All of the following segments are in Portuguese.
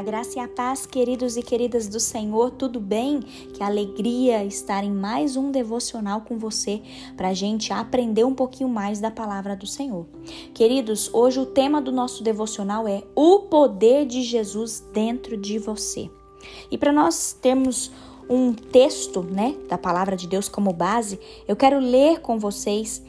A graça e a paz, queridos e queridas do Senhor, tudo bem? Que alegria estar em mais um devocional com você para a gente aprender um pouquinho mais da palavra do Senhor. Queridos, hoje o tema do nosso devocional é o poder de Jesus dentro de você. E para nós termos um texto, né, da palavra de Deus como base, eu quero ler com vocês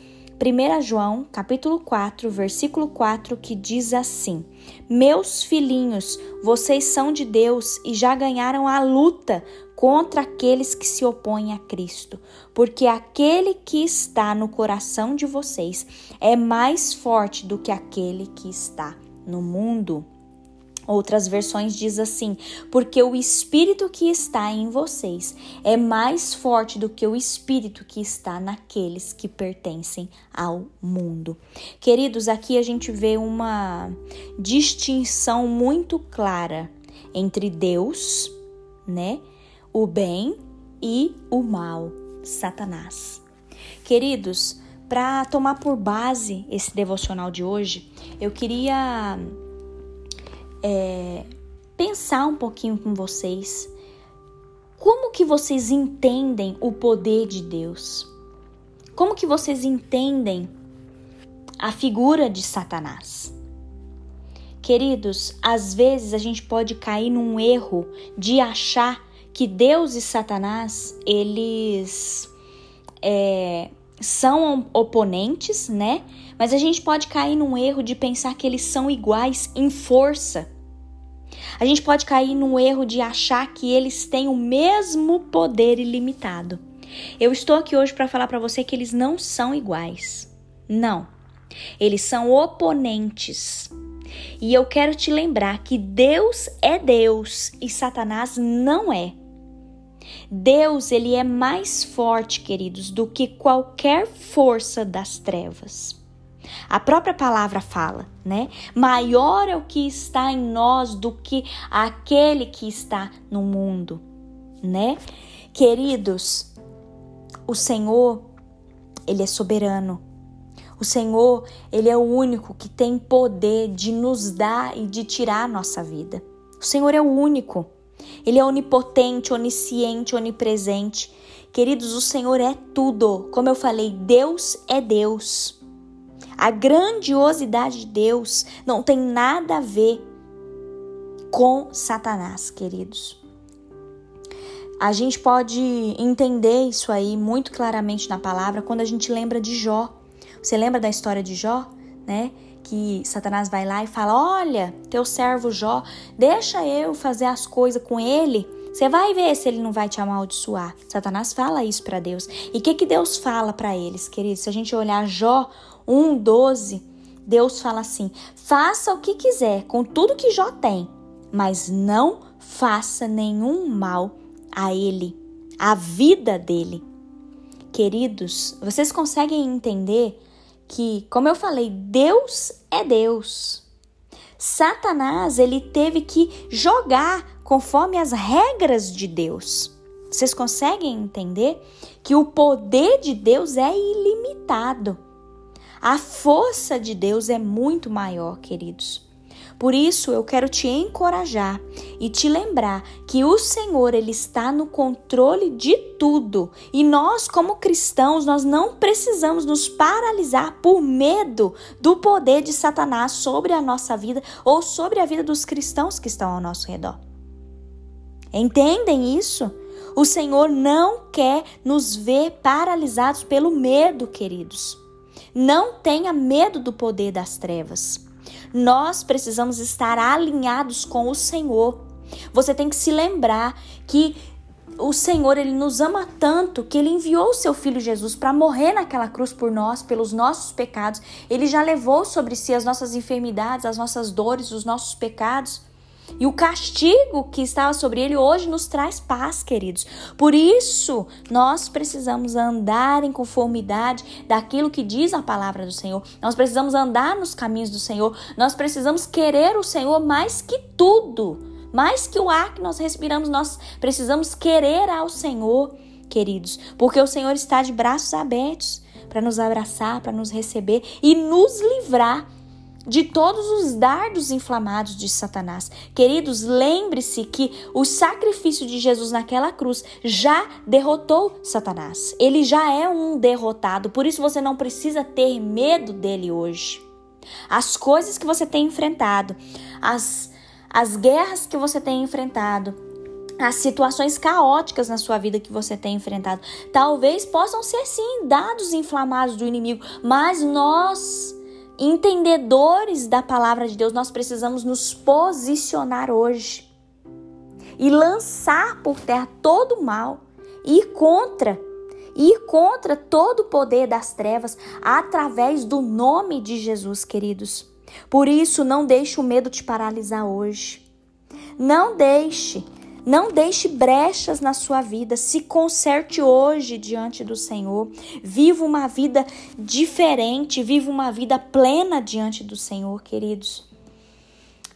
1 João, capítulo 4, versículo 4, que diz assim: Meus filhinhos, vocês são de Deus e já ganharam a luta contra aqueles que se opõem a Cristo, porque aquele que está no coração de vocês é mais forte do que aquele que está no mundo. Outras versões diz assim: porque o espírito que está em vocês é mais forte do que o espírito que está naqueles que pertencem ao mundo. Queridos, aqui a gente vê uma distinção muito clara entre Deus, né, o bem e o mal, Satanás. Queridos, para tomar por base esse devocional de hoje, eu queria é, pensar um pouquinho com vocês. Como que vocês entendem o poder de Deus? Como que vocês entendem a figura de Satanás? Queridos, às vezes a gente pode cair num erro de achar que Deus e Satanás eles é, são oponentes, né? Mas a gente pode cair num erro de pensar que eles são iguais em força. A gente pode cair num erro de achar que eles têm o mesmo poder ilimitado. Eu estou aqui hoje para falar para você que eles não são iguais. Não. Eles são oponentes. E eu quero te lembrar que Deus é Deus e Satanás não é. Deus, ele é mais forte, queridos, do que qualquer força das trevas. A própria palavra fala, né? Maior é o que está em nós do que aquele que está no mundo, né? Queridos, o Senhor, ele é soberano. O Senhor, ele é o único que tem poder de nos dar e de tirar a nossa vida. O Senhor é o único. Ele é onipotente, onisciente, onipresente. Queridos, o Senhor é tudo. Como eu falei, Deus é Deus. A grandiosidade de Deus não tem nada a ver com Satanás, queridos. A gente pode entender isso aí muito claramente na palavra quando a gente lembra de Jó. Você lembra da história de Jó, né? Que Satanás vai lá e fala: Olha, teu servo Jó, deixa eu fazer as coisas com ele. Você vai ver se ele não vai te amaldiçoar. Satanás fala isso para Deus. E o que, que Deus fala para eles, queridos? Se a gente olhar Jó 1,12, Deus fala assim: faça o que quiser com tudo que Jó tem, mas não faça nenhum mal a ele, à vida dele. Queridos, vocês conseguem entender que, como eu falei, Deus é Deus. Satanás, ele teve que jogar conforme as regras de Deus. Vocês conseguem entender que o poder de Deus é ilimitado. A força de Deus é muito maior, queridos. Por isso eu quero te encorajar e te lembrar que o Senhor ele está no controle de tudo. E nós como cristãos, nós não precisamos nos paralisar por medo do poder de Satanás sobre a nossa vida ou sobre a vida dos cristãos que estão ao nosso redor. Entendem isso? O Senhor não quer nos ver paralisados pelo medo, queridos. Não tenha medo do poder das trevas. Nós precisamos estar alinhados com o Senhor. Você tem que se lembrar que o Senhor ele nos ama tanto que ele enviou o seu filho Jesus para morrer naquela cruz por nós, pelos nossos pecados. Ele já levou sobre si as nossas enfermidades, as nossas dores, os nossos pecados. E o castigo que estava sobre ele hoje nos traz paz, queridos. Por isso, nós precisamos andar em conformidade daquilo que diz a palavra do Senhor. Nós precisamos andar nos caminhos do Senhor. Nós precisamos querer o Senhor mais que tudo. Mais que o ar que nós respiramos, nós precisamos querer ao Senhor, queridos, porque o Senhor está de braços abertos para nos abraçar, para nos receber e nos livrar de todos os dardos inflamados de Satanás. Queridos, lembre-se que o sacrifício de Jesus naquela cruz já derrotou Satanás. Ele já é um derrotado, por isso você não precisa ter medo dele hoje. As coisas que você tem enfrentado, as, as guerras que você tem enfrentado, as situações caóticas na sua vida que você tem enfrentado, talvez possam ser sim dados inflamados do inimigo, mas nós entendedores da palavra de Deus, nós precisamos nos posicionar hoje e lançar por terra todo o mal, ir contra, ir contra todo o poder das trevas através do nome de Jesus, queridos. Por isso, não deixe o medo te paralisar hoje. Não deixe não deixe brechas na sua vida. Se conserte hoje diante do Senhor. Viva uma vida diferente. Viva uma vida plena diante do Senhor, queridos.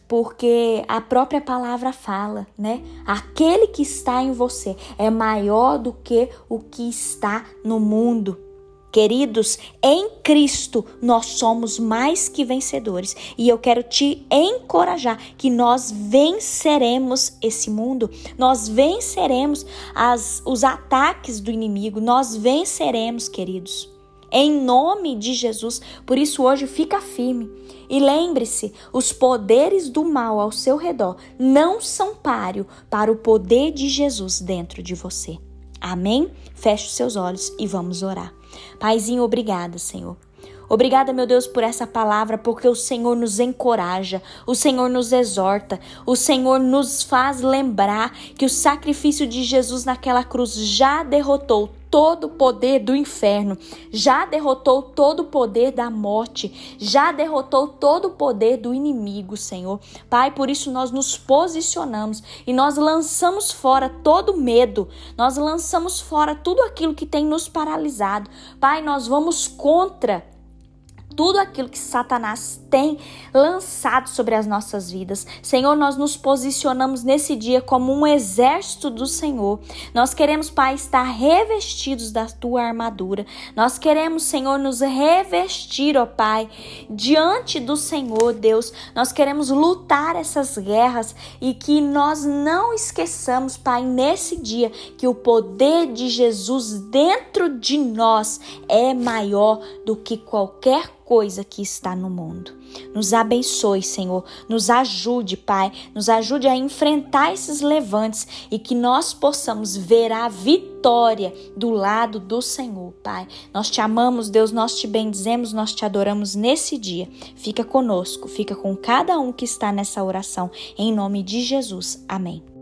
Porque a própria palavra fala, né? Aquele que está em você é maior do que o que está no mundo. Queridos, em Cristo nós somos mais que vencedores e eu quero te encorajar que nós venceremos esse mundo, nós venceremos as, os ataques do inimigo, nós venceremos, queridos. Em nome de Jesus, por isso hoje fica firme e lembre-se: os poderes do mal ao seu redor não são páreo para o poder de Jesus dentro de você. Amém? Feche os seus olhos e vamos orar. Paizinho, obrigada, Senhor. Obrigada, meu Deus, por essa palavra, porque o Senhor nos encoraja, o Senhor nos exorta, o Senhor nos faz lembrar que o sacrifício de Jesus naquela cruz já derrotou todo o poder do inferno, já derrotou todo o poder da morte, já derrotou todo o poder do inimigo, Senhor. Pai, por isso nós nos posicionamos e nós lançamos fora todo medo, nós lançamos fora tudo aquilo que tem nos paralisado. Pai, nós vamos contra tudo aquilo que Satanás tem lançado sobre as nossas vidas. Senhor, nós nos posicionamos nesse dia como um exército do Senhor. Nós queremos, Pai, estar revestidos da tua armadura. Nós queremos, Senhor, nos revestir, ó Pai, diante do Senhor, Deus. Nós queremos lutar essas guerras e que nós não esqueçamos, Pai, nesse dia que o poder de Jesus dentro de nós é maior do que qualquer coisa que está no mundo. Nos abençoe, Senhor. Nos ajude, Pai. Nos ajude a enfrentar esses levantes e que nós possamos ver a vitória do lado do Senhor, Pai. Nós te amamos, Deus. Nós te bendizemos, nós te adoramos nesse dia. Fica conosco, fica com cada um que está nessa oração. Em nome de Jesus. Amém.